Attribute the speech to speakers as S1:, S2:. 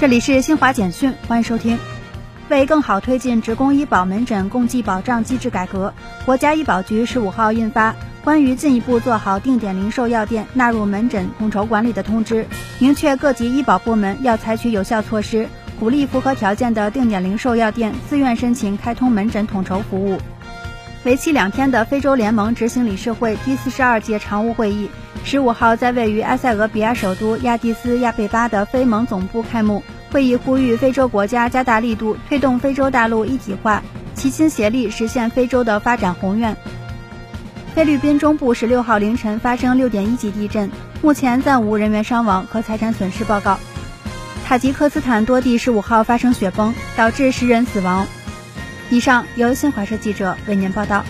S1: 这里是新华简讯，欢迎收听。为更好推进职工医保门诊共计保障机制改革，国家医保局十五号印发《关于进一步做好定点零售药店纳入门诊统筹管理的通知》，明确各级医保部门要采取有效措施，鼓励符合条件的定点零售药店自愿申请开通门诊统筹服务。为期两天的非洲联盟执行理事会第四十二届常务会议。十五号在位于埃塞俄比亚首都亚的斯亚贝巴的非盟总部开幕。会议呼吁非洲国家加大力度，推动非洲大陆一体化，齐心协力实现非洲的发展宏愿。菲律宾中部十六号凌晨发生六点一级地震，目前暂无人员伤亡和财产损失报告。塔吉克斯坦多地十五号发生雪崩，导致十人死亡。以上由新华社记者为您报道。